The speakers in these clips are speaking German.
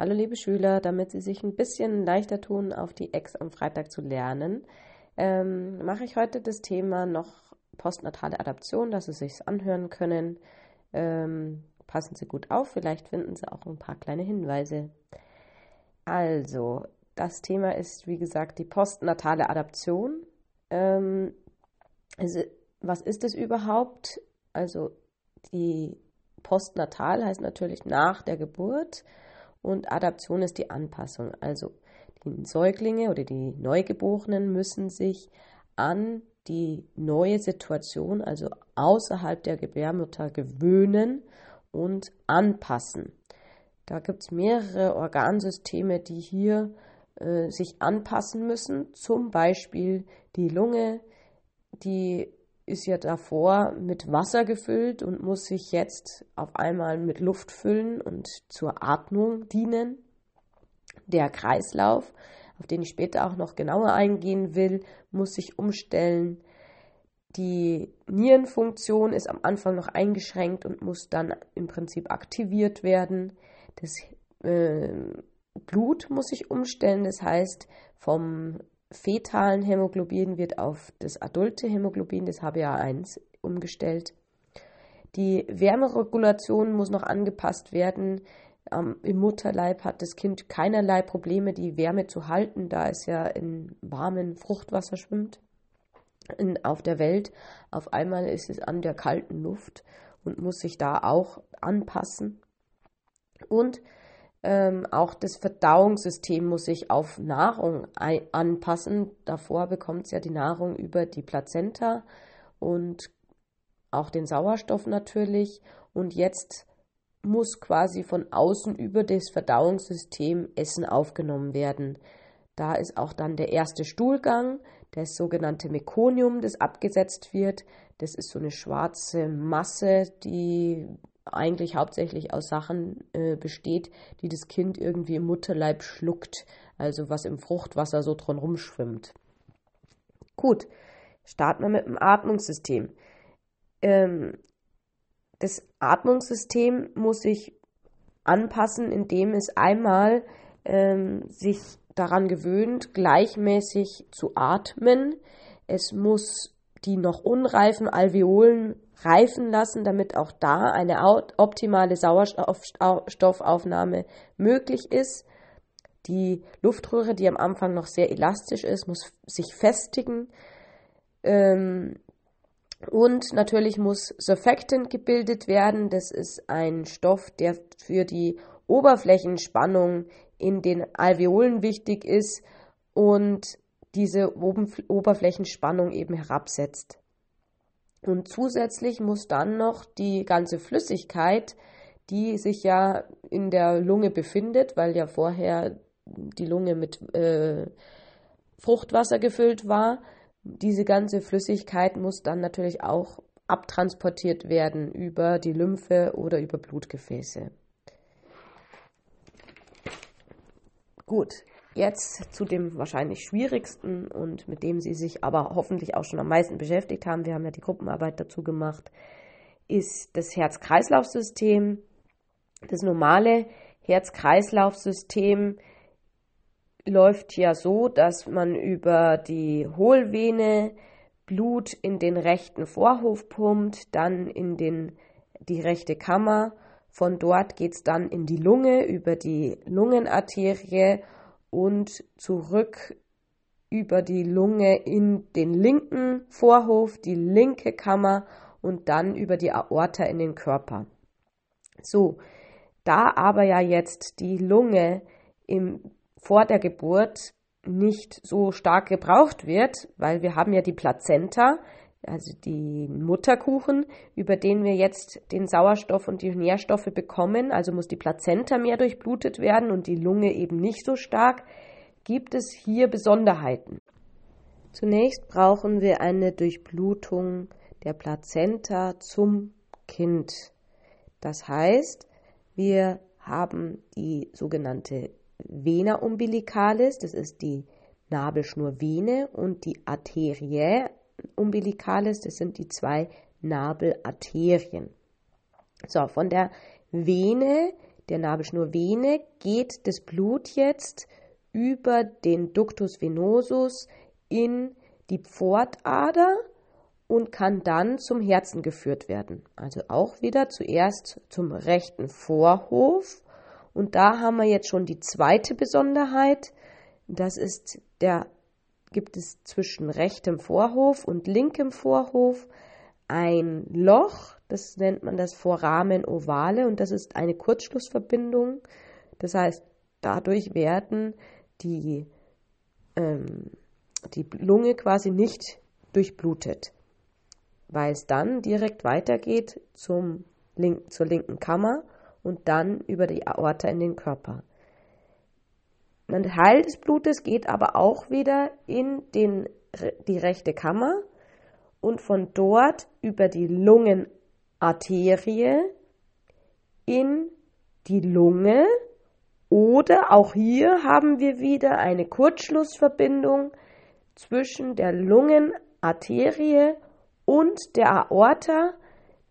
Hallo liebe Schüler, damit Sie sich ein bisschen leichter tun, auf die Ex am Freitag zu lernen, ähm, mache ich heute das Thema noch postnatale Adaption, dass Sie sich anhören können. Ähm, passen Sie gut auf, vielleicht finden Sie auch ein paar kleine Hinweise. Also, das Thema ist, wie gesagt, die postnatale Adaption. Ähm, also, was ist es überhaupt? Also, die postnatal heißt natürlich nach der Geburt und Adaption ist die Anpassung. Also die Säuglinge oder die Neugeborenen müssen sich an die neue Situation, also außerhalb der Gebärmutter, gewöhnen und anpassen. Da gibt es mehrere Organsysteme, die hier äh, sich anpassen müssen. Zum Beispiel die Lunge, die ist ja davor mit Wasser gefüllt und muss sich jetzt auf einmal mit Luft füllen und zur Atmung dienen. Der Kreislauf, auf den ich später auch noch genauer eingehen will, muss sich umstellen. Die Nierenfunktion ist am Anfang noch eingeschränkt und muss dann im Prinzip aktiviert werden. Das äh, Blut muss sich umstellen, das heißt vom fetalen Hämoglobin wird auf das adulte Hämoglobin, das HbA1, umgestellt. Die Wärmeregulation muss noch angepasst werden. Ähm, Im Mutterleib hat das Kind keinerlei Probleme, die Wärme zu halten, da es ja in warmem Fruchtwasser schwimmt. In, auf der Welt auf einmal ist es an der kalten Luft und muss sich da auch anpassen. Und ähm, auch das Verdauungssystem muss sich auf Nahrung anpassen. Davor bekommt es ja die Nahrung über die Plazenta und auch den Sauerstoff natürlich. Und jetzt muss quasi von außen über das Verdauungssystem Essen aufgenommen werden. Da ist auch dann der erste Stuhlgang, das sogenannte Mekonium, das abgesetzt wird. Das ist so eine schwarze Masse, die eigentlich hauptsächlich aus Sachen äh, besteht, die das Kind irgendwie im Mutterleib schluckt, also was im Fruchtwasser so drin rumschwimmt. Gut, starten wir mit dem Atmungssystem. Ähm, das Atmungssystem muss sich anpassen, indem es einmal ähm, sich daran gewöhnt, gleichmäßig zu atmen. Es muss die noch unreifen Alveolen reifen lassen, damit auch da eine optimale Sauerstoffaufnahme möglich ist. Die Luftröhre, die am Anfang noch sehr elastisch ist, muss sich festigen. Ähm, und natürlich muss Surfactant gebildet werden. Das ist ein Stoff, der für die Oberflächenspannung in den Alveolen wichtig ist und diese Oberflächenspannung eben herabsetzt. Und zusätzlich muss dann noch die ganze Flüssigkeit, die sich ja in der Lunge befindet, weil ja vorher die Lunge mit äh, Fruchtwasser gefüllt war, diese ganze Flüssigkeit muss dann natürlich auch abtransportiert werden über die Lymphe oder über Blutgefäße. Gut, Jetzt zu dem wahrscheinlich schwierigsten und mit dem Sie sich aber hoffentlich auch schon am meisten beschäftigt haben. Wir haben ja die Gruppenarbeit dazu gemacht, ist das Herz-Kreislauf-System. Das normale Herz-Kreislauf-System läuft ja so, dass man über die Hohlvene Blut in den rechten Vorhof pumpt, dann in den, die rechte Kammer. Von dort geht es dann in die Lunge über die Lungenarterie und zurück über die Lunge in den linken Vorhof, die linke Kammer und dann über die Aorta in den Körper. So, da aber ja jetzt die Lunge im, vor der Geburt nicht so stark gebraucht wird, weil wir haben ja die Plazenta, also den Mutterkuchen, über den wir jetzt den Sauerstoff und die Nährstoffe bekommen, also muss die Plazenta mehr durchblutet werden und die Lunge eben nicht so stark, gibt es hier Besonderheiten. Zunächst brauchen wir eine Durchblutung der Plazenta zum Kind. Das heißt, wir haben die sogenannte Vena umbilicalis, das ist die Nabelschnurvene, und die Arterie umbilicalis, das sind die zwei Nabelarterien. So, von der Vene, der Nabelschnurvene geht das Blut jetzt über den Ductus venosus in die Pfortader und kann dann zum Herzen geführt werden. Also auch wieder zuerst zum rechten Vorhof. Und da haben wir jetzt schon die zweite Besonderheit. Das ist der, gibt es zwischen rechtem Vorhof und linkem Vorhof ein Loch, das nennt man das Vorrahmen ovale und das ist eine Kurzschlussverbindung. Das heißt, dadurch werden die, ähm, die Lunge quasi nicht durchblutet, weil es dann direkt weitergeht zum link, zur linken Kammer und dann über die Aorta in den Körper. Ein Teil des Blutes geht aber auch wieder in den, die rechte Kammer und von dort über die Lungenarterie in die Lunge oder auch hier haben wir wieder eine Kurzschlussverbindung zwischen der Lungenarterie und der Aorta.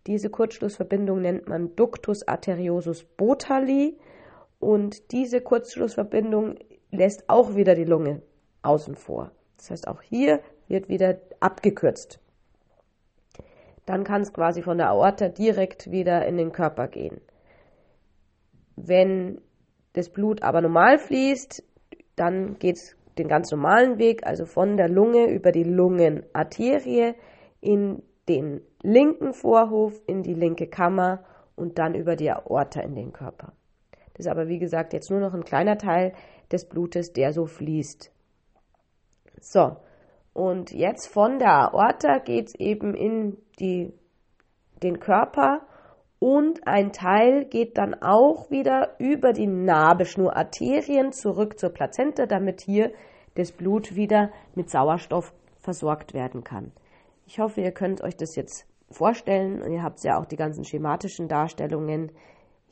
Diese Kurzschlussverbindung nennt man Ductus arteriosus botali und diese Kurzschlussverbindung lässt auch wieder die Lunge außen vor. Das heißt, auch hier wird wieder abgekürzt. Dann kann es quasi von der Aorta direkt wieder in den Körper gehen. Wenn das Blut aber normal fließt, dann geht es den ganz normalen Weg, also von der Lunge über die Lungenarterie in den linken Vorhof, in die linke Kammer und dann über die Aorta in den Körper. Das ist aber wie gesagt jetzt nur noch ein kleiner Teil des Blutes, der so fließt. So, und jetzt von der Aorta geht es eben in die, den Körper und ein Teil geht dann auch wieder über die Nabelschnurarterien zurück zur Plazenta, damit hier das Blut wieder mit Sauerstoff versorgt werden kann. Ich hoffe, ihr könnt euch das jetzt vorstellen und ihr habt ja auch die ganzen schematischen Darstellungen.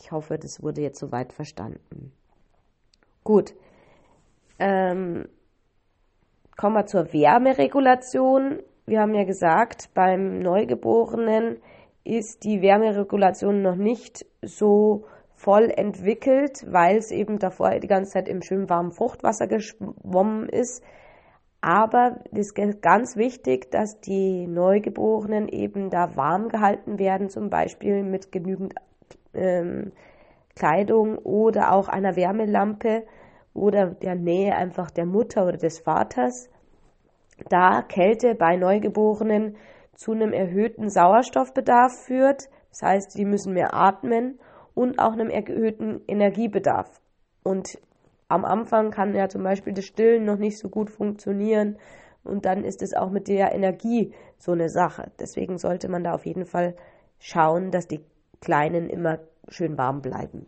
Ich hoffe, das wurde jetzt soweit verstanden. Gut. Ähm, kommen wir zur Wärmeregulation. Wir haben ja gesagt, beim Neugeborenen ist die Wärmeregulation noch nicht so voll entwickelt, weil es eben davor die ganze Zeit im schön warmen Fruchtwasser geschwommen ist. Aber es ist ganz wichtig, dass die Neugeborenen eben da warm gehalten werden, zum Beispiel mit genügend ähm, Kleidung oder auch einer Wärmelampe oder der Nähe einfach der Mutter oder des Vaters. Da Kälte bei Neugeborenen zu einem erhöhten Sauerstoffbedarf führt. Das heißt, sie müssen mehr atmen und auch einem erhöhten Energiebedarf. Und am Anfang kann ja zum Beispiel das Stillen noch nicht so gut funktionieren und dann ist es auch mit der Energie so eine Sache. Deswegen sollte man da auf jeden Fall schauen, dass die Kleinen immer schön warm bleiben.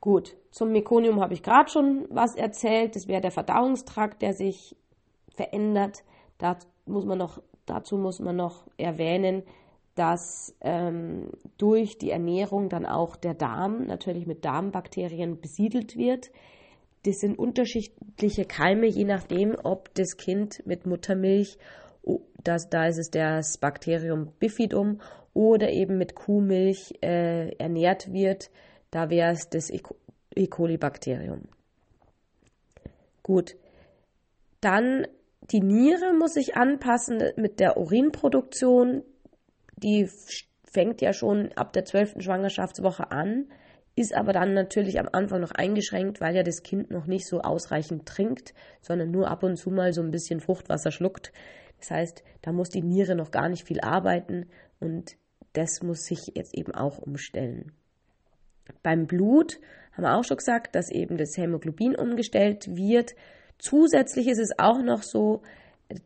Gut, zum Mekonium habe ich gerade schon was erzählt. Das wäre der Verdauungstrakt, der sich verändert. Da muss man noch Dazu muss man noch erwähnen, dass ähm, durch die Ernährung dann auch der Darm natürlich mit Darmbakterien besiedelt wird. Das sind unterschiedliche Keime, je nachdem, ob das Kind mit Muttermilch, das, da ist es das Bakterium bifidum, oder eben mit Kuhmilch äh, ernährt wird, da wäre es das E. coli-Bakterium. Gut, dann die Niere muss sich anpassen mit der Urinproduktion. Die fängt ja schon ab der zwölften Schwangerschaftswoche an, ist aber dann natürlich am Anfang noch eingeschränkt, weil ja das Kind noch nicht so ausreichend trinkt, sondern nur ab und zu mal so ein bisschen Fruchtwasser schluckt. Das heißt, da muss die Niere noch gar nicht viel arbeiten und das muss sich jetzt eben auch umstellen. Beim Blut haben wir auch schon gesagt, dass eben das Hämoglobin umgestellt wird Zusätzlich ist es auch noch so,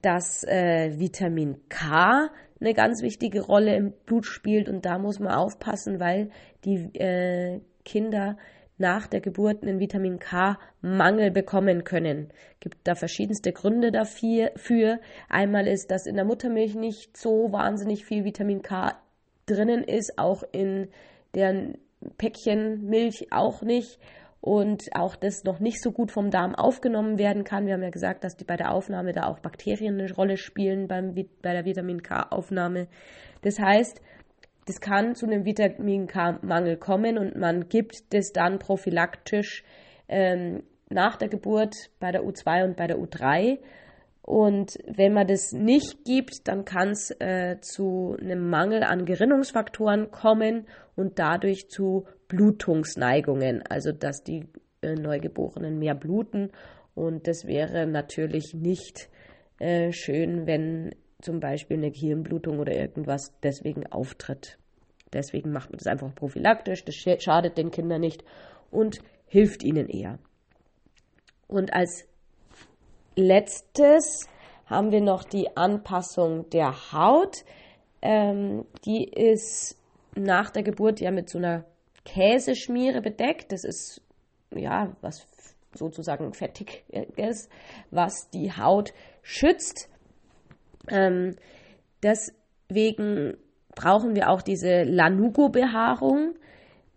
dass äh, Vitamin K eine ganz wichtige Rolle im Blut spielt und da muss man aufpassen, weil die äh, Kinder nach der Geburt einen Vitamin K-Mangel bekommen können. Gibt da verschiedenste Gründe dafür. Für. Einmal ist, dass in der Muttermilch nicht so wahnsinnig viel Vitamin K drinnen ist, auch in deren Päckchenmilch auch nicht und auch das noch nicht so gut vom Darm aufgenommen werden kann. Wir haben ja gesagt, dass die bei der Aufnahme da auch Bakterien eine Rolle spielen beim, bei der Vitamin K-Aufnahme. Das heißt, das kann zu einem Vitamin K-Mangel kommen und man gibt das dann prophylaktisch ähm, nach der Geburt bei der U2 und bei der U3. Und wenn man das nicht gibt, dann kann es äh, zu einem Mangel an Gerinnungsfaktoren kommen und dadurch zu Blutungsneigungen, also dass die äh, Neugeborenen mehr bluten. Und das wäre natürlich nicht äh, schön, wenn zum Beispiel eine Hirnblutung oder irgendwas deswegen auftritt. Deswegen macht man das einfach prophylaktisch, das schadet den Kindern nicht und hilft ihnen eher. Und als letztes haben wir noch die Anpassung der Haut. Ähm, die ist nach der Geburt ja mit so einer Käseschmiere bedeckt. Das ist ja was sozusagen Fettiges, was die Haut schützt. Ähm, deswegen brauchen wir auch diese Lanugo-Behaarung.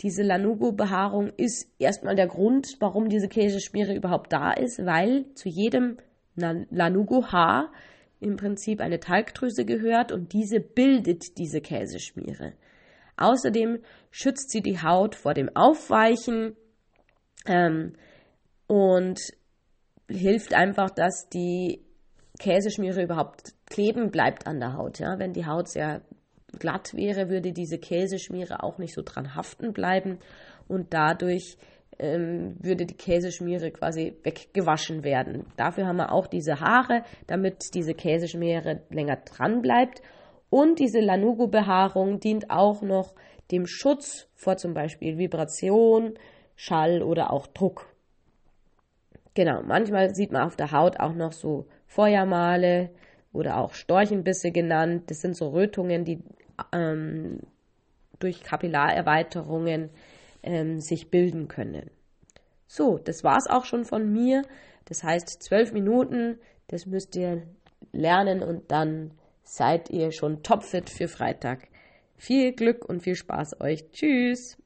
Diese Lanugo-Behaarung ist erstmal der Grund, warum diese Käseschmiere überhaupt da ist, weil zu jedem Lanugo-Haar im Prinzip eine Talgdrüse gehört und diese bildet diese Käseschmiere. Außerdem schützt sie die Haut vor dem Aufweichen ähm, und hilft einfach, dass die Käseschmiere überhaupt kleben bleibt an der Haut. Ja? Wenn die Haut sehr glatt wäre, würde diese Käseschmiere auch nicht so dran haften bleiben und dadurch ähm, würde die Käseschmiere quasi weggewaschen werden. Dafür haben wir auch diese Haare, damit diese Käseschmiere länger dran bleibt. Und diese Lanugo-Behaarung dient auch noch dem Schutz vor zum Beispiel Vibration, Schall oder auch Druck. Genau, manchmal sieht man auf der Haut auch noch so Feuermale oder auch Storchenbisse genannt. Das sind so Rötungen, die ähm, durch Kapillarerweiterungen ähm, sich bilden können. So, das war's auch schon von mir. Das heißt, zwölf Minuten, das müsst ihr lernen und dann seid ihr schon topfit für Freitag. Viel Glück und viel Spaß euch. Tschüss!